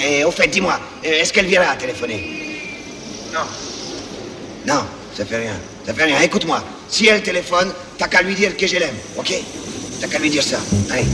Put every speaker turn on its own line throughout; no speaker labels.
Et, au fait, dis-moi, euh, est-ce qu'elle viendra téléphoner
Non.
Non, ça fait rien. Ça fait rien. Écoute-moi, si elle téléphone, t'as qu'à lui dire que je l'aime, ok? T'as qu'à lui dire ça. Allez.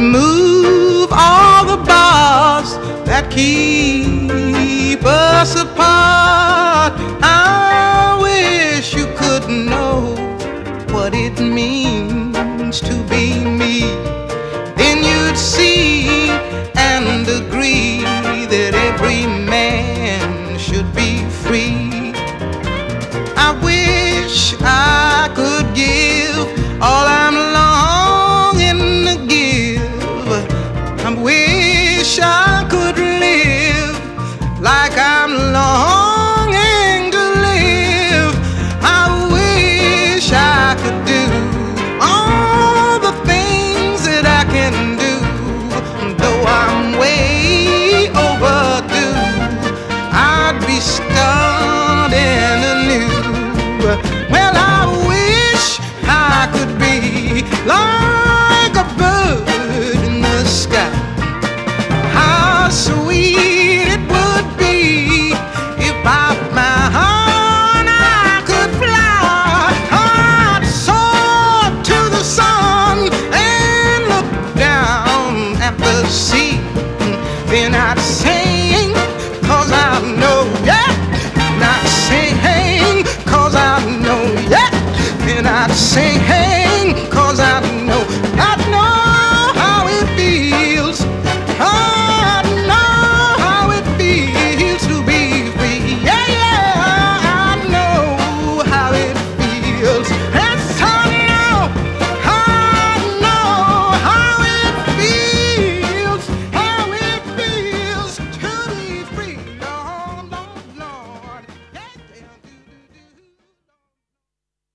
Remove all the bars that keep us apart.